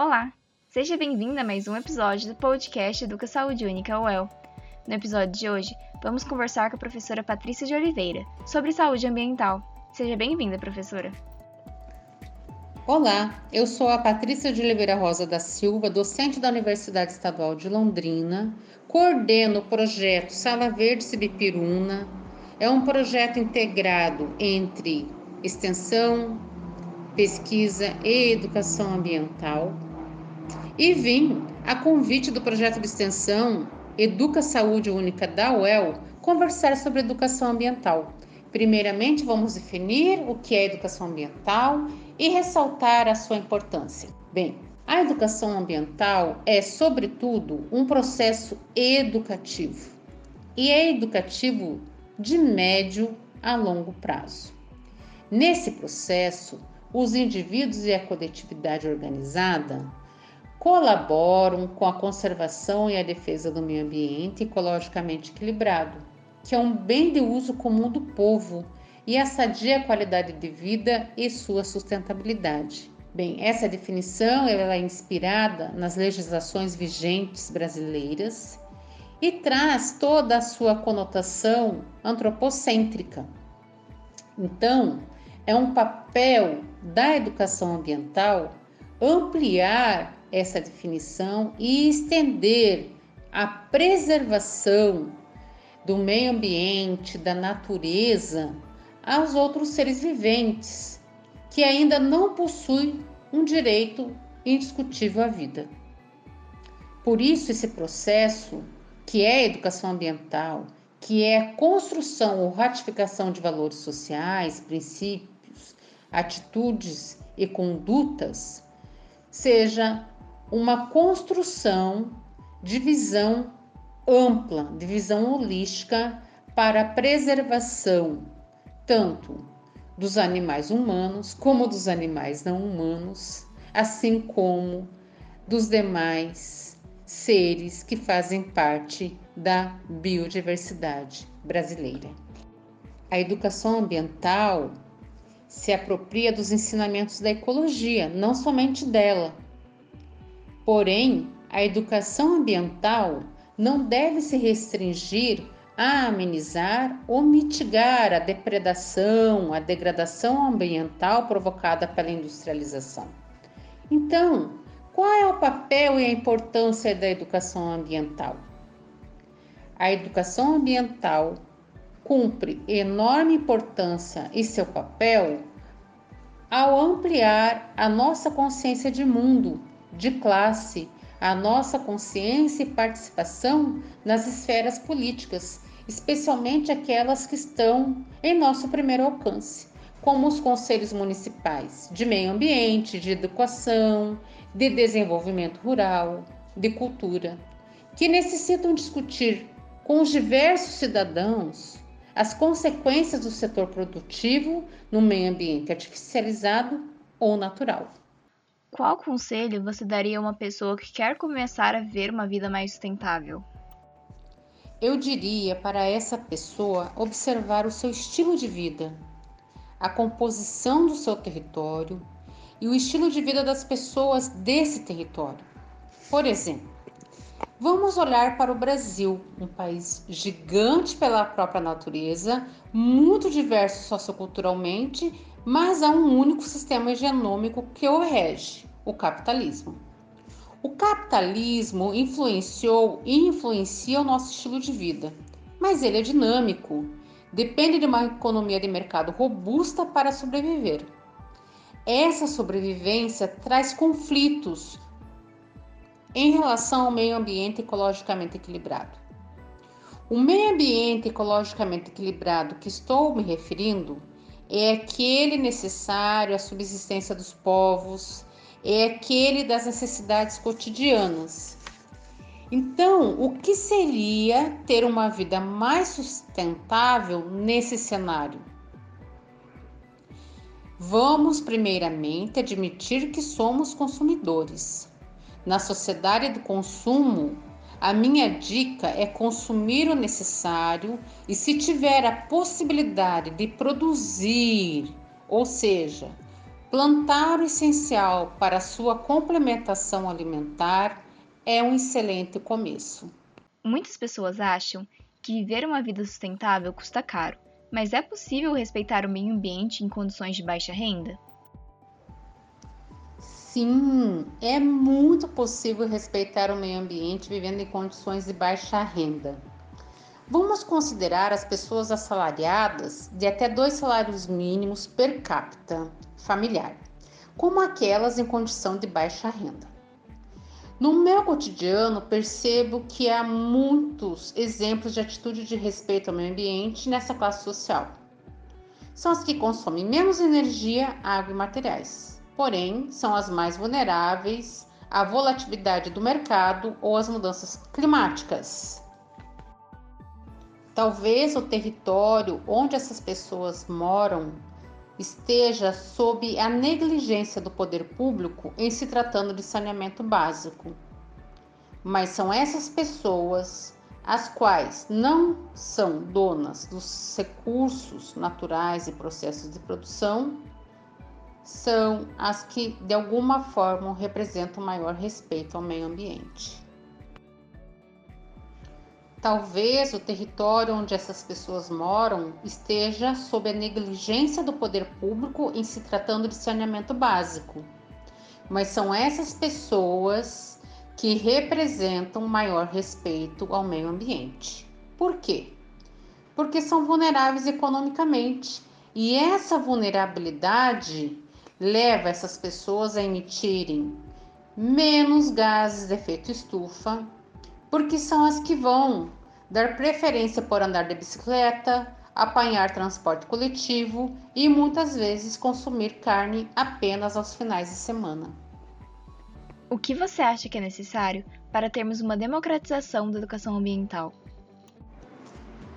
Olá! Seja bem-vindo a mais um episódio do podcast Educa Saúde Única UEL. No episódio de hoje, vamos conversar com a professora Patrícia de Oliveira sobre saúde ambiental. Seja bem-vinda, professora! Olá, eu sou a Patrícia de Oliveira Rosa da Silva, docente da Universidade Estadual de Londrina, coordeno o projeto Sala Verde Sibipiruna. É um projeto integrado entre extensão, pesquisa e educação ambiental. E vim, a convite do projeto de extensão Educa Saúde Única da UEL, conversar sobre educação ambiental. Primeiramente, vamos definir o que é educação ambiental e ressaltar a sua importância. Bem, a educação ambiental é, sobretudo, um processo educativo e é educativo de médio a longo prazo. Nesse processo, os indivíduos e a coletividade organizada colaboram com a conservação e a defesa do meio ambiente ecologicamente equilibrado, que é um bem de uso comum do povo e a sadia qualidade de vida e sua sustentabilidade. Bem, essa definição ela é inspirada nas legislações vigentes brasileiras e traz toda a sua conotação antropocêntrica. Então, é um papel da educação ambiental ampliar essa definição e estender a preservação do meio ambiente, da natureza aos outros seres viventes que ainda não possuem um direito indiscutível à vida. Por isso, esse processo, que é a educação ambiental, que é a construção ou ratificação de valores sociais, princípios, atitudes e condutas, seja uma construção de visão ampla, de visão holística para a preservação tanto dos animais humanos como dos animais não humanos, assim como dos demais seres que fazem parte da biodiversidade brasileira. A educação ambiental se apropria dos ensinamentos da ecologia, não somente dela. Porém, a educação ambiental não deve se restringir a amenizar ou mitigar a depredação, a degradação ambiental provocada pela industrialização. Então, qual é o papel e a importância da educação ambiental? A educação ambiental cumpre enorme importância e seu papel ao ampliar a nossa consciência de mundo, de classe, a nossa consciência e participação nas esferas políticas especialmente aquelas que estão em nosso primeiro alcance, como os conselhos municipais de meio ambiente, de educação, de desenvolvimento rural, de cultura, que necessitam discutir com os diversos cidadãos as consequências do setor produtivo no meio ambiente artificializado ou natural. Qual conselho você daria a uma pessoa que quer começar a ver uma vida mais sustentável? Eu diria para essa pessoa observar o seu estilo de vida, a composição do seu território e o estilo de vida das pessoas desse território. Por exemplo, vamos olhar para o Brasil, um país gigante pela própria natureza, muito diverso socioculturalmente, mas há um único sistema genômico que o rege: o capitalismo. O capitalismo influenciou e influencia o nosso estilo de vida, mas ele é dinâmico, depende de uma economia de mercado robusta para sobreviver. Essa sobrevivência traz conflitos em relação ao meio ambiente ecologicamente equilibrado. O meio ambiente ecologicamente equilibrado que estou me referindo é aquele necessário à subsistência dos povos, é aquele das necessidades cotidianas. Então, o que seria ter uma vida mais sustentável nesse cenário? Vamos, primeiramente, admitir que somos consumidores. Na sociedade do consumo, a minha dica é consumir o necessário e, se tiver a possibilidade de produzir, ou seja, Plantar o essencial para sua complementação alimentar é um excelente começo. Muitas pessoas acham que viver uma vida sustentável custa caro, mas é possível respeitar o meio ambiente em condições de baixa renda? Sim, é muito possível respeitar o meio ambiente vivendo em condições de baixa renda. Vamos considerar as pessoas assalariadas de até dois salários mínimos per capita familiar, como aquelas em condição de baixa renda. No meu cotidiano, percebo que há muitos exemplos de atitude de respeito ao meio ambiente nessa classe social. São as que consomem menos energia, água e materiais, porém, são as mais vulneráveis à volatilidade do mercado ou às mudanças climáticas. Talvez o território onde essas pessoas moram esteja sob a negligência do poder público em se tratando de saneamento básico. Mas são essas pessoas as quais não são donas dos recursos naturais e processos de produção, são as que de alguma forma representam maior respeito ao meio ambiente. Talvez o território onde essas pessoas moram esteja sob a negligência do poder público em se tratando de saneamento básico. Mas são essas pessoas que representam maior respeito ao meio ambiente. Por quê? Porque são vulneráveis economicamente e essa vulnerabilidade leva essas pessoas a emitirem menos gases de efeito estufa, porque são as que vão dar preferência por andar de bicicleta, apanhar transporte coletivo e muitas vezes consumir carne apenas aos finais de semana. O que você acha que é necessário para termos uma democratização da educação ambiental?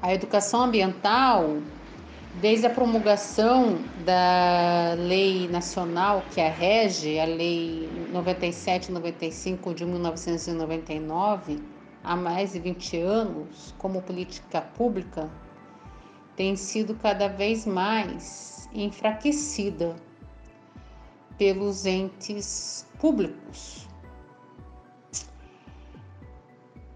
A educação ambiental, desde a promulgação da lei nacional que a rege, a lei 97/95 de 1999, há mais de 20 anos como política pública tem sido cada vez mais enfraquecida pelos entes públicos.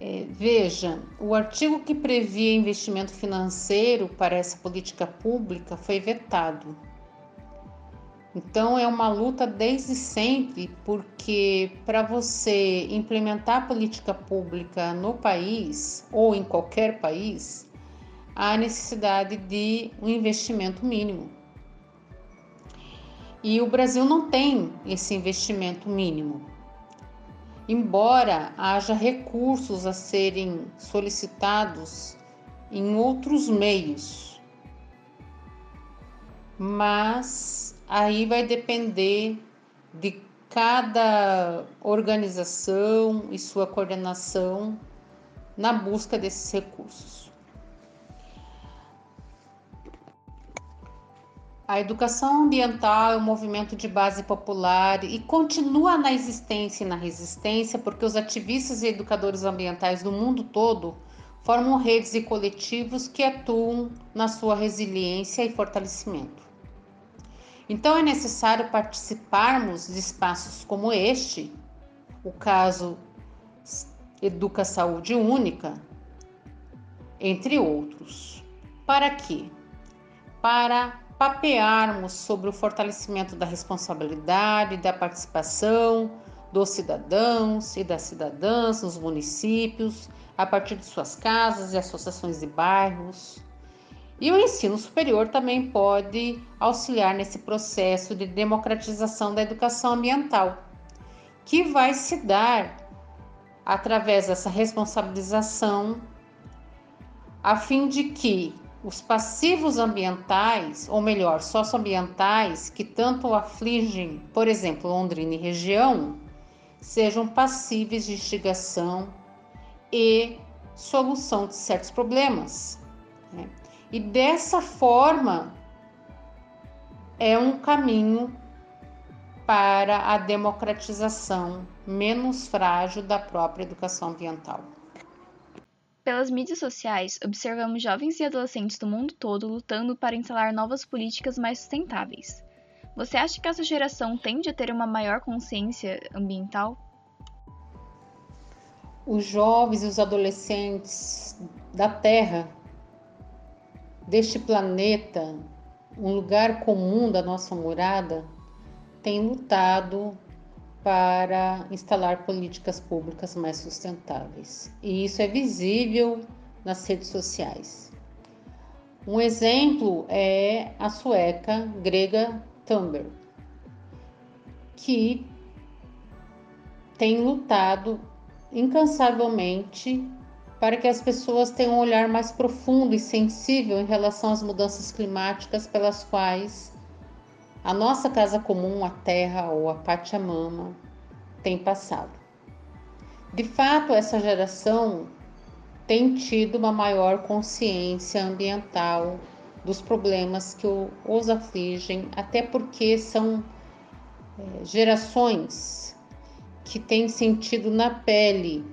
É, veja, o artigo que previa investimento financeiro para essa política pública foi vetado então é uma luta desde sempre, porque para você implementar política pública no país ou em qualquer país, há necessidade de um investimento mínimo. E o Brasil não tem esse investimento mínimo. Embora haja recursos a serem solicitados em outros meios, mas aí vai depender de cada organização e sua coordenação na busca desses recursos. A educação ambiental é um movimento de base popular e continua na existência e na resistência porque os ativistas e educadores ambientais do mundo todo formam redes e coletivos que atuam na sua resiliência e fortalecimento. Então é necessário participarmos de espaços como este, o caso Educa Saúde Única, entre outros. Para quê? Para papearmos sobre o fortalecimento da responsabilidade, da participação dos cidadãos e das cidadãs nos municípios, a partir de suas casas e associações de bairros, e o ensino superior também pode auxiliar nesse processo de democratização da educação ambiental, que vai se dar através dessa responsabilização, a fim de que os passivos ambientais, ou melhor, socioambientais, que tanto afligem, por exemplo, Londrina e região, sejam passíveis de instigação e solução de certos problemas. Né? E dessa forma é um caminho para a democratização menos frágil da própria educação ambiental. Pelas mídias sociais, observamos jovens e adolescentes do mundo todo lutando para instalar novas políticas mais sustentáveis. Você acha que essa geração tende a ter uma maior consciência ambiental? Os jovens e os adolescentes da Terra, deste planeta, um lugar comum da nossa morada, têm lutado para instalar políticas públicas mais sustentáveis. E isso é visível nas redes sociais. Um exemplo é a sueca Grega Thunberg, que tem lutado incansavelmente para que as pessoas tenham um olhar mais profundo e sensível em relação às mudanças climáticas pelas quais a nossa casa comum, a Terra ou a Pachamama, tem passado. De fato, essa geração tem tido uma maior consciência ambiental dos problemas que os afligem, até porque são é, gerações que têm sentido na pele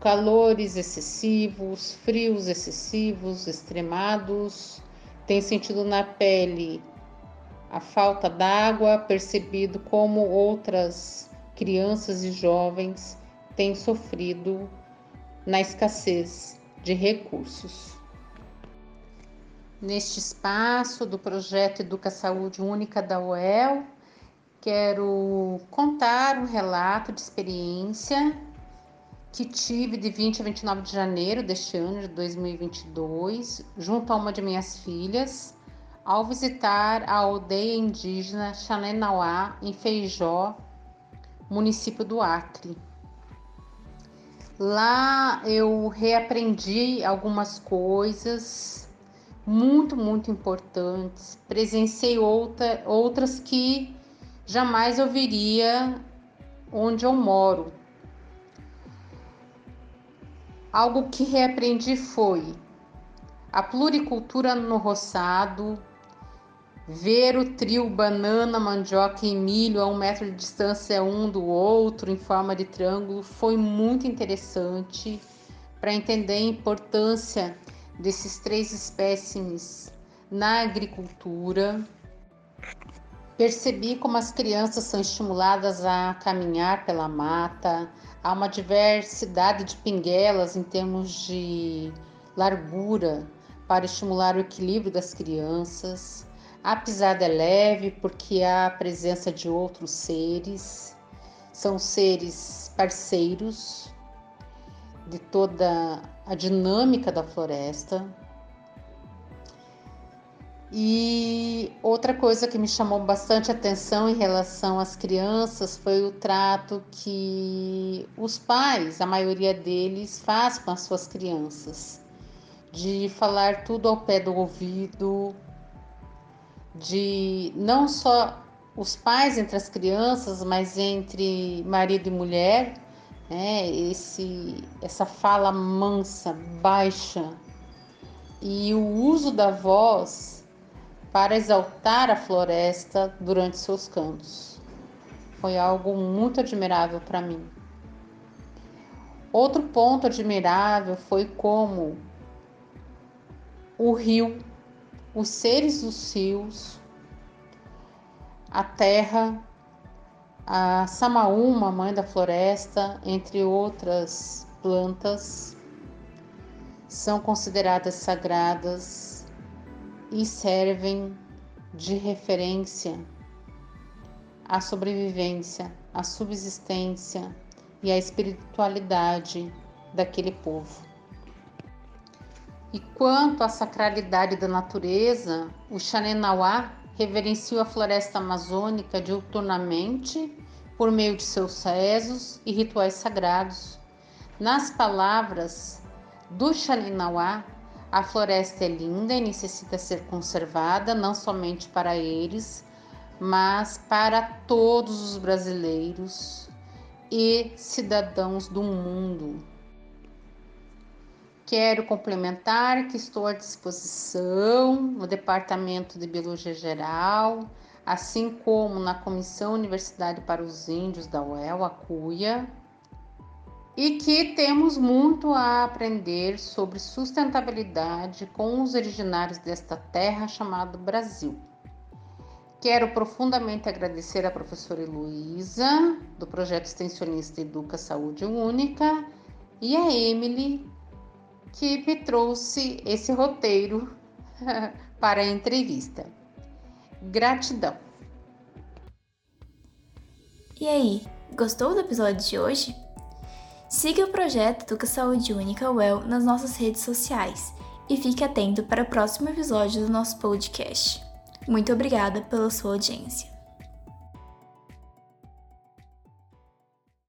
calores excessivos, frios excessivos, extremados, têm sentido na pele a falta d'água, percebido como outras crianças e jovens têm sofrido na escassez de recursos. Neste espaço do projeto Educa Saúde Única da UEL, quero contar um relato de experiência que tive de 20 a 29 de janeiro deste ano de 2022, junto a uma de minhas filhas, ao visitar a aldeia indígena Xanenauá, em Feijó, município do Acre. Lá eu reaprendi algumas coisas muito, muito importantes. Presenciei outra, outras que jamais eu viria onde eu moro. Algo que reaprendi foi a pluricultura no roçado, Ver o trio banana, mandioca e milho a um metro de distância um do outro, em forma de triângulo, foi muito interessante para entender a importância desses três espécimes na agricultura. Percebi como as crianças são estimuladas a caminhar pela mata, há uma diversidade de pinguelas em termos de largura para estimular o equilíbrio das crianças. A pisada é leve porque há a presença de outros seres, são seres parceiros de toda a dinâmica da floresta. E outra coisa que me chamou bastante atenção em relação às crianças foi o trato que os pais, a maioria deles, faz com as suas crianças, de falar tudo ao pé do ouvido, de não só os pais entre as crianças, mas entre marido e mulher, né? Esse, essa fala mansa, baixa e o uso da voz para exaltar a floresta durante seus cantos. Foi algo muito admirável para mim. Outro ponto admirável foi como o rio os seres dos rios, a terra, a samaúma, mãe da floresta, entre outras plantas, são consideradas sagradas e servem de referência à sobrevivência, à subsistência e à espiritualidade daquele povo. E quanto à sacralidade da natureza, o Xanenauá reverencia a floresta amazônica diuturnamente por meio de seus rezos e rituais sagrados. Nas palavras do Xanenauá, a floresta é linda e necessita ser conservada não somente para eles, mas para todos os brasileiros e cidadãos do mundo. Quero complementar que estou à disposição no Departamento de Biologia Geral, assim como na Comissão Universidade para os Índios da UEL, a CUIA, e que temos muito a aprender sobre sustentabilidade com os originários desta terra chamada Brasil. Quero profundamente agradecer à professora Heloísa, do projeto extensionista Educa Saúde Única, e a Emily, que trouxe esse roteiro para a entrevista. Gratidão! E aí, gostou do episódio de hoje? Siga o projeto Educa Saúde Única Well nas nossas redes sociais e fique atento para o próximo episódio do nosso podcast. Muito obrigada pela sua audiência.